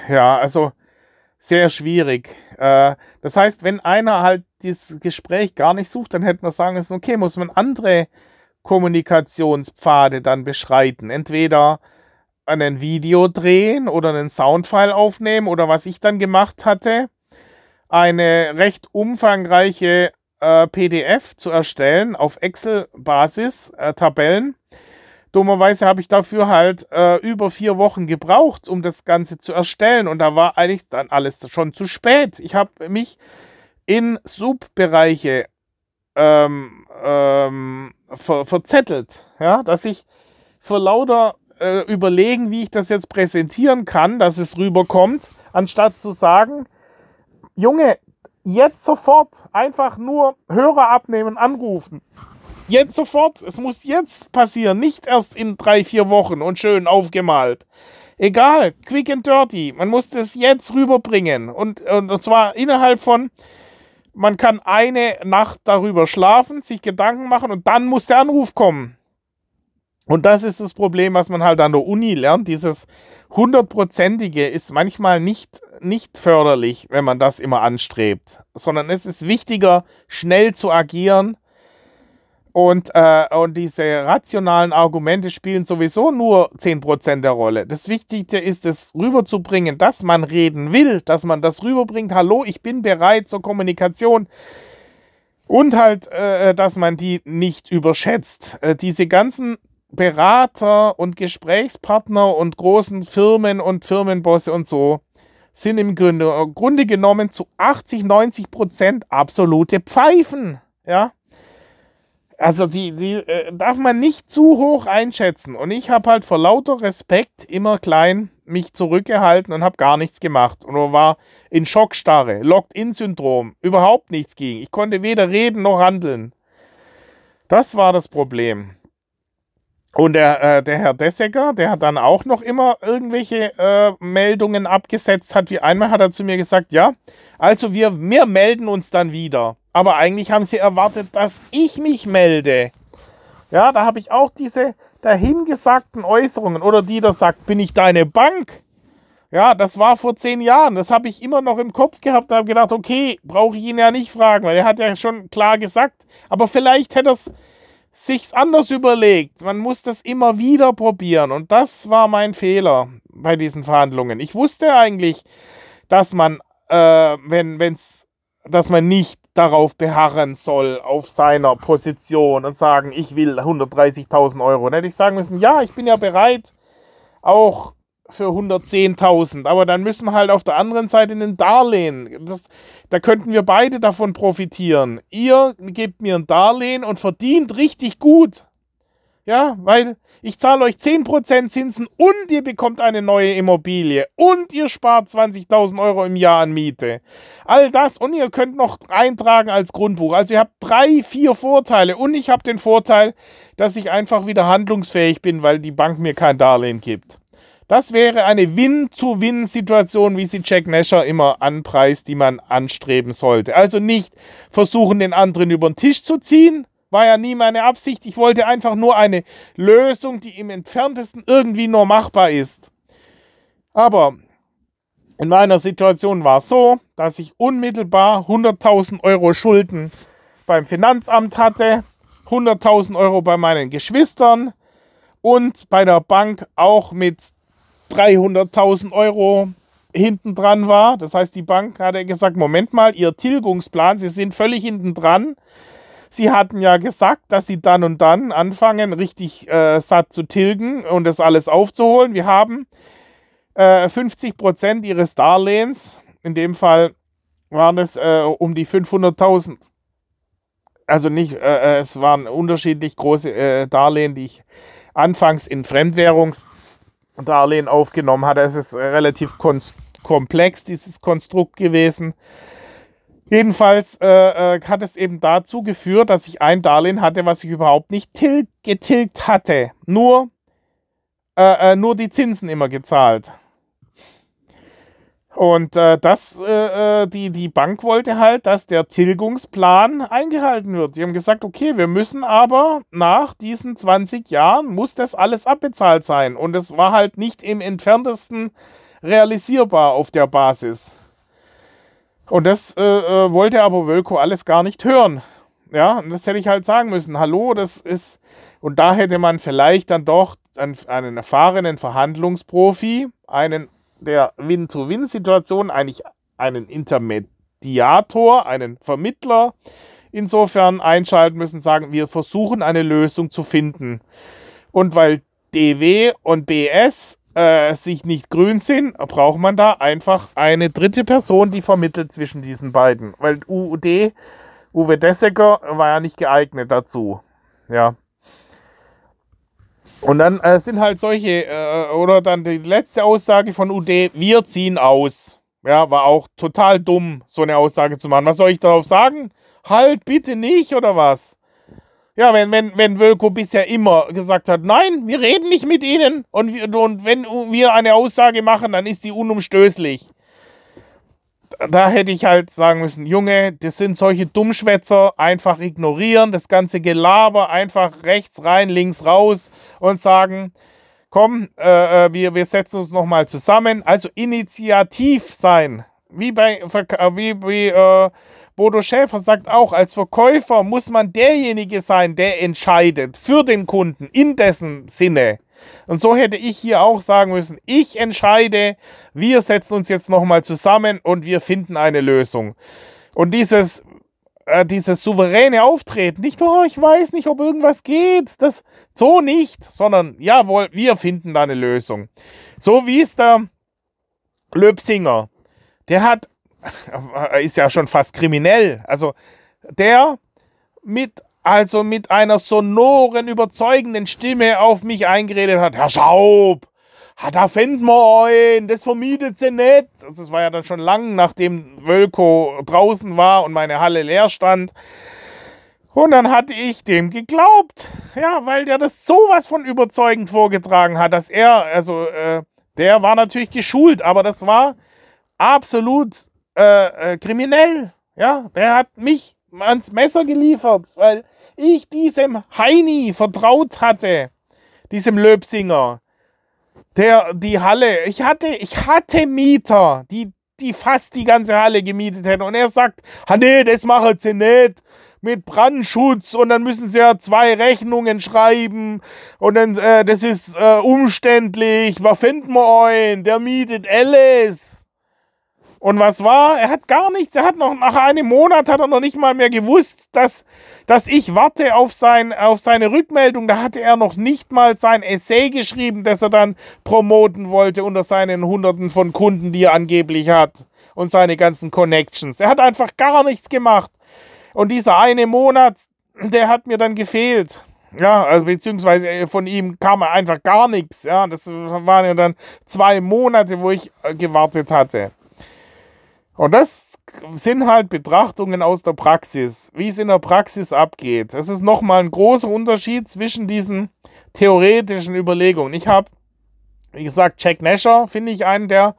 ja, also sehr schwierig. Äh, das heißt, wenn einer halt dieses Gespräch gar nicht sucht, dann hätte man sagen müssen, okay, muss man andere Kommunikationspfade dann beschreiten. Entweder ein Video drehen oder einen Soundfile aufnehmen oder was ich dann gemacht hatte, eine recht umfangreiche äh, PDF zu erstellen auf Excel-Basis, äh, Tabellen. Dummerweise habe ich dafür halt äh, über vier Wochen gebraucht, um das Ganze zu erstellen. Und da war eigentlich dann alles schon zu spät. Ich habe mich in Subbereiche ähm, ähm, ver verzettelt, ja, dass ich für lauter äh, überlegen, wie ich das jetzt präsentieren kann, dass es rüberkommt, anstatt zu sagen, Junge, jetzt sofort einfach nur Hörer abnehmen, anrufen. Jetzt sofort, es muss jetzt passieren, nicht erst in drei, vier Wochen und schön aufgemalt. Egal, quick and dirty, man muss das jetzt rüberbringen und, und zwar innerhalb von, man kann eine Nacht darüber schlafen, sich Gedanken machen und dann muss der Anruf kommen. Und das ist das Problem, was man halt an der Uni lernt. Dieses hundertprozentige ist manchmal nicht, nicht förderlich, wenn man das immer anstrebt, sondern es ist wichtiger, schnell zu agieren. Und, äh, und diese rationalen Argumente spielen sowieso nur 10% der Rolle. Das Wichtigste ist es rüberzubringen, dass man reden will, dass man das rüberbringt. Hallo, ich bin bereit zur Kommunikation. Und halt, äh, dass man die nicht überschätzt. Äh, diese ganzen Berater und Gesprächspartner und großen Firmen und Firmenbosse und so sind im Grunde, Grunde genommen zu 80, 90 Prozent absolute Pfeifen. Ja. Also die, die äh, darf man nicht zu hoch einschätzen. Und ich habe halt vor lauter Respekt immer klein mich zurückgehalten und habe gar nichts gemacht. Und war in Schockstarre, Locked-in-Syndrom, überhaupt nichts ging. Ich konnte weder reden noch handeln. Das war das Problem. Und der, äh, der Herr Dessecker, der hat dann auch noch immer irgendwelche äh, Meldungen abgesetzt hat. Wie einmal hat er zu mir gesagt, ja, also wir, wir melden uns dann wieder. Aber eigentlich haben sie erwartet, dass ich mich melde. Ja, da habe ich auch diese dahingesagten Äußerungen. Oder die, der sagt, bin ich deine Bank? Ja, das war vor zehn Jahren. Das habe ich immer noch im Kopf gehabt und habe gedacht, okay, brauche ich ihn ja nicht fragen, weil er hat ja schon klar gesagt. Aber vielleicht hätte er es sich's anders überlegt. Man muss das immer wieder probieren. Und das war mein Fehler bei diesen Verhandlungen. Ich wusste eigentlich, dass man, äh, wenn wenn's, dass man nicht darauf beharren soll, auf seiner Position und sagen, ich will 130.000 Euro. Dann hätte ich sagen müssen, ja, ich bin ja bereit, auch für 110.000. Aber dann müssen wir halt auf der anderen Seite ein Darlehen. Das, da könnten wir beide davon profitieren. Ihr gebt mir ein Darlehen und verdient richtig gut. Ja, weil ich zahle euch 10% Zinsen und ihr bekommt eine neue Immobilie und ihr spart 20.000 Euro im Jahr an Miete. All das und ihr könnt noch eintragen als Grundbuch. Also ihr habt drei, vier Vorteile und ich habe den Vorteil, dass ich einfach wieder handlungsfähig bin, weil die Bank mir kein Darlehen gibt. Das wäre eine Win-zu-Win-Situation, wie sie Jack Nasher immer anpreist, die man anstreben sollte. Also nicht versuchen, den anderen über den Tisch zu ziehen. War ja nie meine Absicht. Ich wollte einfach nur eine Lösung, die im entferntesten irgendwie nur machbar ist. Aber in meiner Situation war es so, dass ich unmittelbar 100.000 Euro Schulden beim Finanzamt hatte, 100.000 Euro bei meinen Geschwistern und bei der Bank auch mit 300.000 Euro hinten dran war. Das heißt, die Bank hatte gesagt, Moment mal, Ihr Tilgungsplan, Sie sind völlig hinten dran. Sie hatten ja gesagt, dass Sie dann und dann anfangen, richtig äh, satt zu tilgen und das alles aufzuholen. Wir haben äh, 50 Prozent Ihres Darlehens, in dem Fall waren es äh, um die 500.000. Also nicht, äh, äh, es waren unterschiedlich große äh, Darlehen, die ich anfangs in Fremdwährungs Darlehen aufgenommen hat. Es ist relativ komplex, dieses Konstrukt gewesen. Jedenfalls äh, äh, hat es eben dazu geführt, dass ich ein Darlehen hatte, was ich überhaupt nicht getilgt hatte. Nur, äh, äh, nur die Zinsen immer gezahlt. Und äh, das, äh, die, die Bank wollte halt, dass der Tilgungsplan eingehalten wird. Die haben gesagt, okay, wir müssen aber nach diesen 20 Jahren, muss das alles abbezahlt sein. Und es war halt nicht im entferntesten realisierbar auf der Basis. Und das äh, äh, wollte aber Wölko alles gar nicht hören. Ja, und das hätte ich halt sagen müssen. Hallo, das ist. Und da hätte man vielleicht dann doch einen, einen erfahrenen Verhandlungsprofi, einen der Win-to-Win-Situation eigentlich einen Intermediator, einen Vermittler insofern einschalten müssen, sagen, wir versuchen eine Lösung zu finden. Und weil DW und BS äh, sich nicht grün sind, braucht man da einfach eine dritte Person, die vermittelt zwischen diesen beiden. Weil UUD, Uwe Dessecker, war ja nicht geeignet dazu. Ja. Und dann äh, sind halt solche, äh, oder dann die letzte Aussage von UD, wir ziehen aus. Ja, war auch total dumm, so eine Aussage zu machen. Was soll ich darauf sagen? Halt bitte nicht, oder was? Ja, wenn, wenn, wenn Wölko bisher immer gesagt hat, nein, wir reden nicht mit ihnen und, und wenn wir eine Aussage machen, dann ist die unumstößlich da hätte ich halt sagen müssen, Junge, das sind solche Dummschwätzer, einfach ignorieren, das ganze Gelaber einfach rechts rein, links raus und sagen, komm, äh, äh wir, wir setzen uns nochmal zusammen. Also initiativ sein. Wie bei wie, wie äh, Bodo Schäfer sagt auch, als Verkäufer muss man derjenige sein, der entscheidet für den Kunden in dessen Sinne. Und so hätte ich hier auch sagen müssen, ich entscheide, wir setzen uns jetzt nochmal zusammen und wir finden eine Lösung. Und dieses, äh, dieses souveräne Auftreten, nicht, oh, ich weiß nicht, ob irgendwas geht, das so nicht, sondern jawohl, wir finden da eine Lösung. So wie es der Löbsinger, der hat, ist ja schon fast kriminell, also der mit also mit einer sonoren, überzeugenden Stimme auf mich eingeredet hat, Herr Schaub, da finden wir euch, das vermietet sie nicht. Also das war ja dann schon lang, nachdem Wölko draußen war und meine Halle leer stand. Und dann hatte ich dem geglaubt. Ja, weil der das sowas von überzeugend vorgetragen hat, dass er, also, äh, der war natürlich geschult, aber das war absolut äh, äh, kriminell. Ja, der hat mich ans Messer geliefert, weil ich diesem Heini vertraut hatte, diesem Löbsinger, der die Halle, ich hatte, ich hatte Mieter, die, die fast die ganze Halle gemietet hätten. Und er sagt, ah nee, das machen sie nicht. mit Brandschutz und dann müssen sie ja zwei Rechnungen schreiben und dann, äh, das ist äh, umständlich. Was finden wir einen? Der mietet alles. Und was war? Er hat gar nichts. Er hat noch nach einem Monat hat er noch nicht mal mehr gewusst, dass, dass ich warte auf, sein, auf seine Rückmeldung. Da hatte er noch nicht mal sein Essay geschrieben, das er dann promoten wollte unter seinen Hunderten von Kunden, die er angeblich hat. Und seine ganzen Connections. Er hat einfach gar nichts gemacht. Und dieser eine Monat, der hat mir dann gefehlt. Ja, also beziehungsweise äh, von ihm kam einfach gar nichts. Ja, das waren ja dann zwei Monate, wo ich äh, gewartet hatte. Und das sind halt Betrachtungen aus der Praxis, wie es in der Praxis abgeht. Das ist nochmal ein großer Unterschied zwischen diesen theoretischen Überlegungen. Ich habe, wie gesagt, Jack Nasher finde ich einen, der,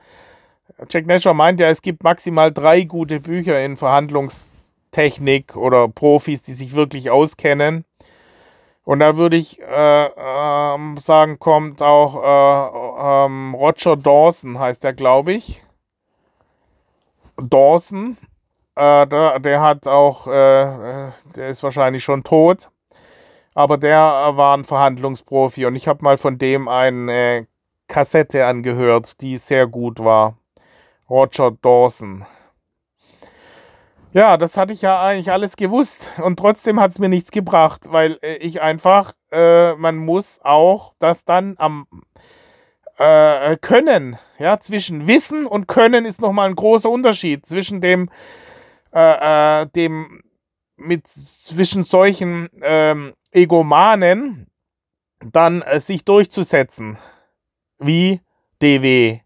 Jack Nasher meint ja, es gibt maximal drei gute Bücher in Verhandlungstechnik oder Profis, die sich wirklich auskennen. Und da würde ich äh, äh, sagen, kommt auch äh, ähm, Roger Dawson, heißt der, glaube ich Dawson. Äh, der, der, hat auch, äh, der ist wahrscheinlich schon tot, aber der war ein Verhandlungsprofi und ich habe mal von dem eine Kassette angehört, die sehr gut war. Roger Dawson. Ja, das hatte ich ja eigentlich alles gewusst und trotzdem hat es mir nichts gebracht, weil äh, ich einfach, äh, man muss auch das dann am äh, Können, ja, zwischen Wissen und Können ist nochmal ein großer Unterschied zwischen dem, äh, äh, dem, mit zwischen solchen ähm, Egomanen dann äh, sich durchzusetzen, wie DW.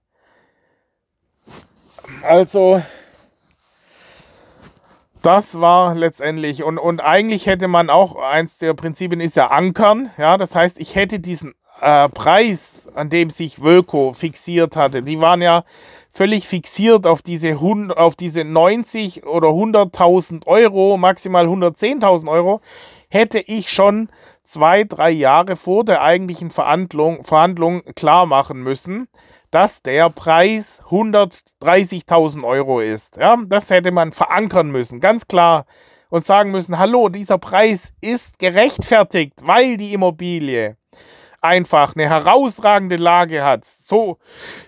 Also, das war letztendlich, und, und eigentlich hätte man auch, eins der Prinzipien ist ja Ankern, ja, das heißt, ich hätte diesen äh, Preis, an dem sich Wölko fixiert hatte, die waren ja völlig fixiert auf diese, 100, auf diese 90 oder 100.000 Euro, maximal 110.000 Euro, hätte ich schon zwei, drei Jahre vor der eigentlichen Verhandlung, Verhandlung klar machen müssen, dass der Preis 130.000 Euro ist. Ja, das hätte man verankern müssen, ganz klar. Und sagen müssen, hallo, dieser Preis ist gerechtfertigt, weil die Immobilie einfach eine herausragende Lage hat. So,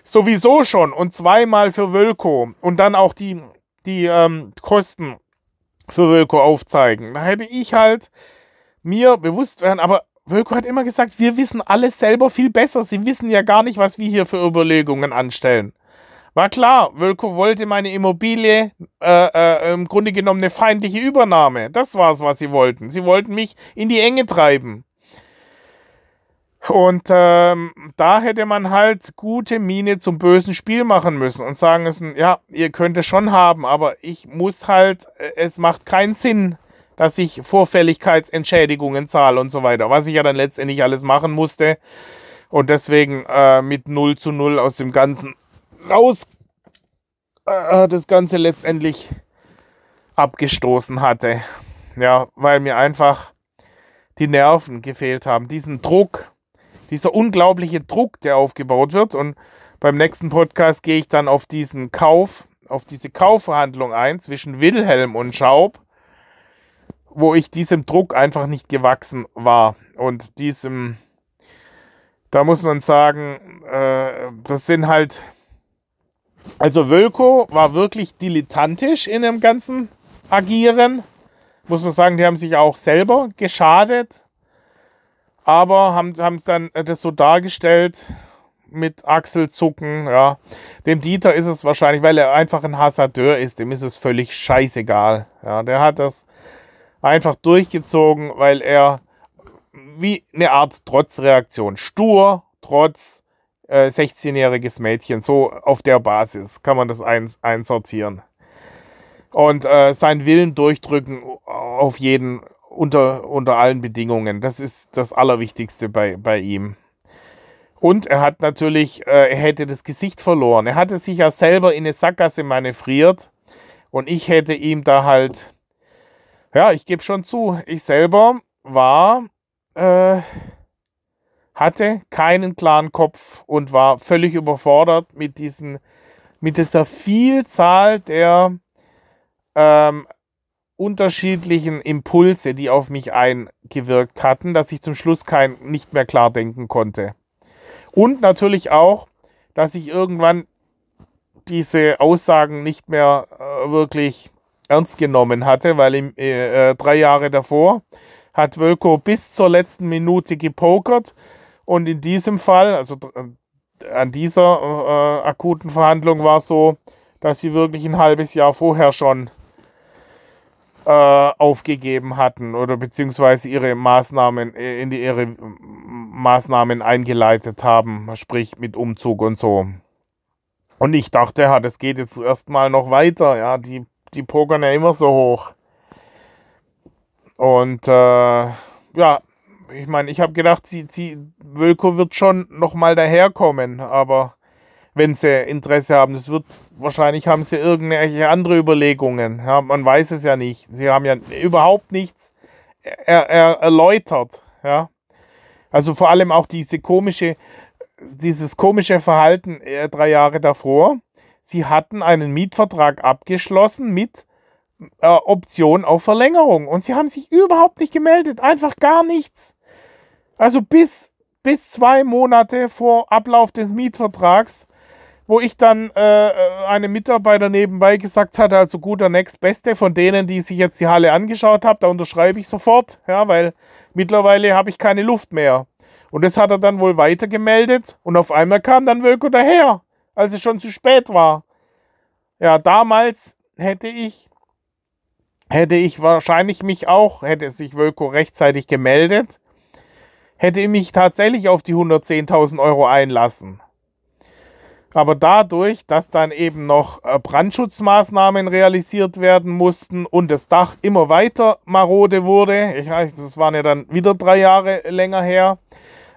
sowieso schon. Und zweimal für Wölko. Und dann auch die, die ähm, Kosten für Wölko aufzeigen. Da hätte ich halt mir bewusst werden, aber Wölko hat immer gesagt, wir wissen alles selber viel besser. Sie wissen ja gar nicht, was wir hier für Überlegungen anstellen. War klar, Wölko wollte meine Immobilie, äh, äh, im Grunde genommen eine feindliche Übernahme. Das war es, was sie wollten. Sie wollten mich in die Enge treiben. Und ähm, da hätte man halt gute Miene zum bösen Spiel machen müssen und sagen müssen, ja, ihr könnt es schon haben, aber ich muss halt, äh, es macht keinen Sinn, dass ich Vorfälligkeitsentschädigungen zahle und so weiter, was ich ja dann letztendlich alles machen musste und deswegen äh, mit 0 zu 0 aus dem Ganzen raus äh, das Ganze letztendlich abgestoßen hatte. Ja, weil mir einfach die Nerven gefehlt haben, diesen Druck dieser unglaubliche Druck, der aufgebaut wird. Und beim nächsten Podcast gehe ich dann auf diesen Kauf, auf diese Kaufverhandlung ein zwischen Wilhelm und Schaub, wo ich diesem Druck einfach nicht gewachsen war. Und diesem, da muss man sagen, äh, das sind halt, also Wölko war wirklich dilettantisch in dem ganzen Agieren. Muss man sagen, die haben sich auch selber geschadet aber haben es dann äh, das so dargestellt mit Achselzucken, ja. Dem Dieter ist es wahrscheinlich, weil er einfach ein Hasardeur ist, dem ist es völlig scheißegal. Ja, der hat das einfach durchgezogen, weil er wie eine Art Trotzreaktion, stur, trotz äh, 16-jähriges Mädchen, so auf der Basis kann man das ein, einsortieren. Und äh, seinen Willen durchdrücken auf jeden unter, unter allen Bedingungen. Das ist das Allerwichtigste bei, bei ihm. Und er hat natürlich, äh, er hätte das Gesicht verloren. Er hatte sich ja selber in eine Sackgasse manövriert. Und ich hätte ihm da halt, ja, ich gebe schon zu, ich selber war, äh, hatte keinen klaren Kopf und war völlig überfordert mit diesen, mit dieser Vielzahl der ähm, unterschiedlichen Impulse, die auf mich eingewirkt hatten, dass ich zum Schluss kein, nicht mehr klar denken konnte. Und natürlich auch, dass ich irgendwann diese Aussagen nicht mehr äh, wirklich ernst genommen hatte, weil im, äh, äh, drei Jahre davor hat Wölko bis zur letzten Minute gepokert und in diesem Fall, also äh, an dieser äh, akuten Verhandlung war es so, dass sie wirklich ein halbes Jahr vorher schon äh, aufgegeben hatten oder beziehungsweise ihre Maßnahmen äh, in die ihre Maßnahmen eingeleitet haben, sprich mit Umzug und so. Und ich dachte, ja, das geht jetzt erstmal noch weiter, ja, die, die pokern ja immer so hoch. Und äh, ja, ich meine, ich habe gedacht, sie, sie, Wölko wird schon nochmal daherkommen, aber wenn sie Interesse haben, das wird wahrscheinlich haben sie irgendwelche andere Überlegungen. Ja, man weiß es ja nicht. Sie haben ja überhaupt nichts er, er, erläutert. Ja. Also vor allem auch diese komische, dieses komische Verhalten äh, drei Jahre davor. Sie hatten einen Mietvertrag abgeschlossen mit äh, Option auf Verlängerung und sie haben sich überhaupt nicht gemeldet, einfach gar nichts. Also bis, bis zwei Monate vor Ablauf des Mietvertrags, wo ich dann äh, einem Mitarbeiter nebenbei gesagt hatte, also guter Next Beste von denen, die sich jetzt die Halle angeschaut haben, da unterschreibe ich sofort, ja, weil mittlerweile habe ich keine Luft mehr. Und das hat er dann wohl weitergemeldet und auf einmal kam dann Wölko daher, als es schon zu spät war. Ja, damals hätte ich, hätte ich wahrscheinlich mich auch, hätte sich Wölko rechtzeitig gemeldet, hätte ich mich tatsächlich auf die 110.000 Euro einlassen. Aber dadurch, dass dann eben noch äh, Brandschutzmaßnahmen realisiert werden mussten und das Dach immer weiter marode wurde, ich weiß, das waren ja dann wieder drei Jahre länger her,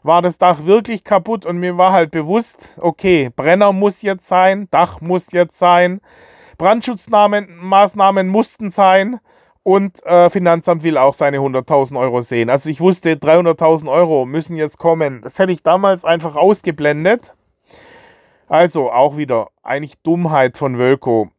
war das Dach wirklich kaputt und mir war halt bewusst, okay, Brenner muss jetzt sein, Dach muss jetzt sein, Brandschutzmaßnahmen mussten sein und äh, Finanzamt will auch seine 100.000 Euro sehen. Also ich wusste, 300.000 Euro müssen jetzt kommen. Das hätte ich damals einfach ausgeblendet. Also auch wieder eigentlich Dummheit von Wölko.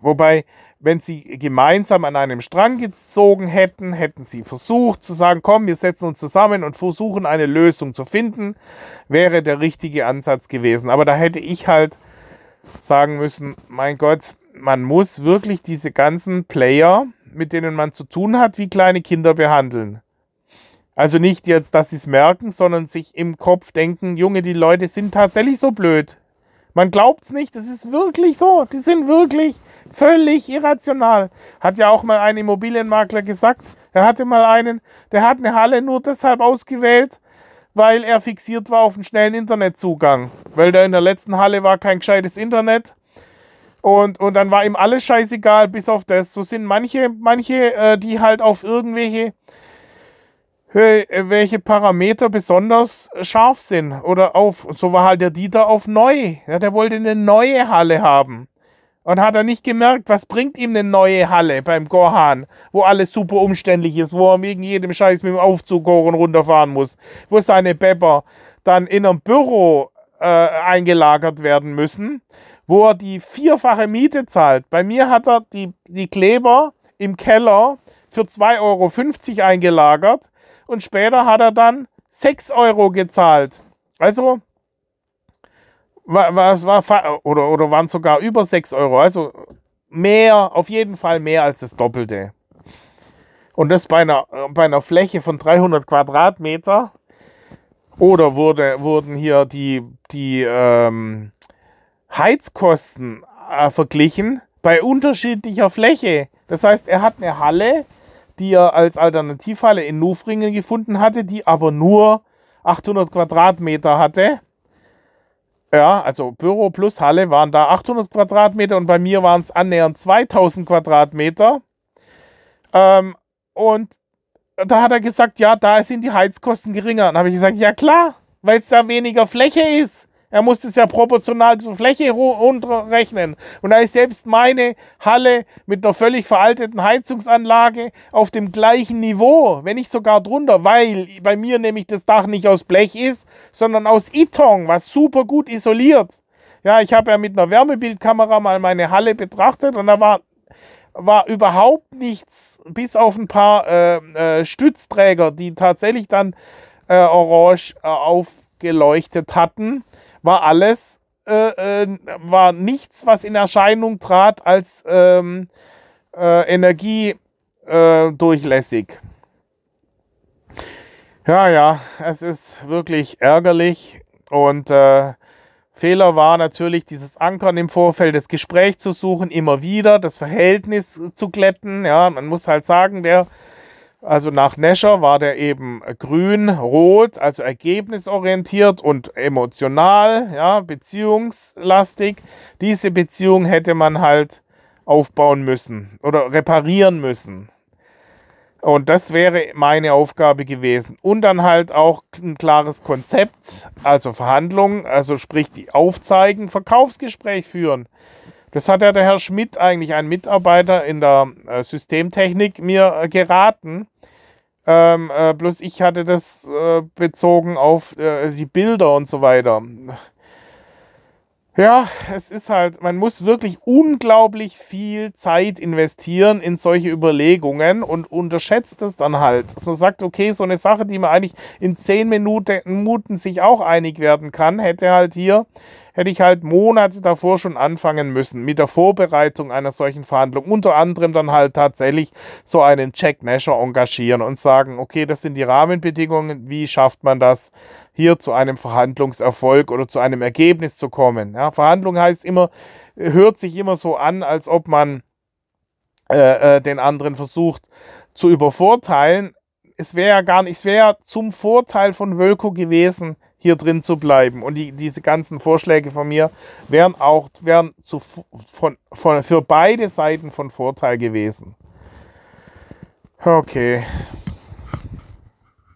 Wobei wenn sie gemeinsam an einem Strang gezogen hätten, hätten sie versucht zu sagen, komm, wir setzen uns zusammen und versuchen eine Lösung zu finden, wäre der richtige Ansatz gewesen. Aber da hätte ich halt sagen müssen, mein Gott, man muss wirklich diese ganzen Player, mit denen man zu tun hat, wie kleine Kinder behandeln. Also nicht jetzt, dass sie es merken, sondern sich im Kopf denken, Junge, die Leute sind tatsächlich so blöd. Man glaubt es nicht, das ist wirklich so. Die sind wirklich völlig irrational. Hat ja auch mal ein Immobilienmakler gesagt. Er hatte mal einen, der hat eine Halle nur deshalb ausgewählt, weil er fixiert war auf einen schnellen Internetzugang. Weil da in der letzten Halle war kein gescheites Internet. Und, und dann war ihm alles scheißegal, bis auf das. So sind manche, manche, äh, die halt auf irgendwelche welche Parameter besonders scharf sind. Oder auf, so war halt der Dieter auf neu. Ja, der wollte eine neue Halle haben. Und hat er nicht gemerkt, was bringt ihm eine neue Halle beim Gohan, wo alles super umständlich ist, wo er wegen jedem Scheiß mit dem Aufzug hoch und runter muss, wo seine Pepper dann in einem Büro äh, eingelagert werden müssen, wo er die vierfache Miete zahlt. Bei mir hat er die, die Kleber im Keller für 2,50 Euro eingelagert und später hat er dann 6 Euro gezahlt. Also, was war, oder, oder waren sogar über 6 Euro. Also mehr, auf jeden Fall mehr als das Doppelte. Und das bei einer, bei einer Fläche von 300 Quadratmeter. Oder wurde, wurden hier die, die ähm, Heizkosten äh, verglichen bei unterschiedlicher Fläche. Das heißt, er hat eine Halle, die er als Alternativhalle in Nufringen gefunden hatte, die aber nur 800 Quadratmeter hatte. Ja, also Büro plus Halle waren da 800 Quadratmeter und bei mir waren es annähernd 2000 Quadratmeter. Ähm, und da hat er gesagt, ja, da sind die Heizkosten geringer. Dann habe ich gesagt, ja klar, weil es da weniger Fläche ist. Er muss es ja proportional zur Fläche runterrechnen. Und da ist selbst meine Halle mit einer völlig veralteten Heizungsanlage auf dem gleichen Niveau, wenn nicht sogar drunter, weil bei mir nämlich das Dach nicht aus Blech ist, sondern aus Iton, was super gut isoliert. Ja, ich habe ja mit einer Wärmebildkamera mal meine Halle betrachtet und da war war überhaupt nichts, bis auf ein paar äh, äh, Stützträger, die tatsächlich dann äh, orange äh, aufgeleuchtet hatten, war alles, äh, äh, war nichts, was in Erscheinung trat als ähm, energiedurchlässig. Ja, ja, es ist wirklich ärgerlich und äh, Fehler war natürlich dieses Ankern im Vorfeld, das Gespräch zu suchen, immer wieder, das Verhältnis zu glätten. Ja, man muss halt sagen, der, also nach Nescher war der eben grün, rot, also ergebnisorientiert und emotional, ja, beziehungslastig. Diese Beziehung hätte man halt aufbauen müssen oder reparieren müssen. Und das wäre meine Aufgabe gewesen. Und dann halt auch ein klares Konzept, also Verhandlungen, also sprich die aufzeigen, Verkaufsgespräch führen. Das hat ja der Herr Schmidt, eigentlich ein Mitarbeiter in der äh, Systemtechnik, mir äh, geraten. Ähm, äh, bloß ich hatte das äh, bezogen auf äh, die Bilder und so weiter. Ja, es ist halt, man muss wirklich unglaublich viel Zeit investieren in solche Überlegungen und unterschätzt es dann halt. Dass man sagt, okay, so eine Sache, die man eigentlich in zehn Minuten, Minuten sich auch einig werden kann, hätte halt hier, hätte ich halt Monate davor schon anfangen müssen mit der Vorbereitung einer solchen Verhandlung. Unter anderem dann halt tatsächlich so einen Jack Nasher engagieren und sagen, okay, das sind die Rahmenbedingungen, wie schafft man das? hier zu einem Verhandlungserfolg oder zu einem Ergebnis zu kommen. Ja, Verhandlung heißt immer, hört sich immer so an, als ob man äh, äh, den anderen versucht zu übervorteilen. Es wäre ja gar nicht, es wäre zum Vorteil von Wölko gewesen, hier drin zu bleiben. Und die, diese ganzen Vorschläge von mir wären auch wären zu, von, von, für beide Seiten von Vorteil gewesen. Okay.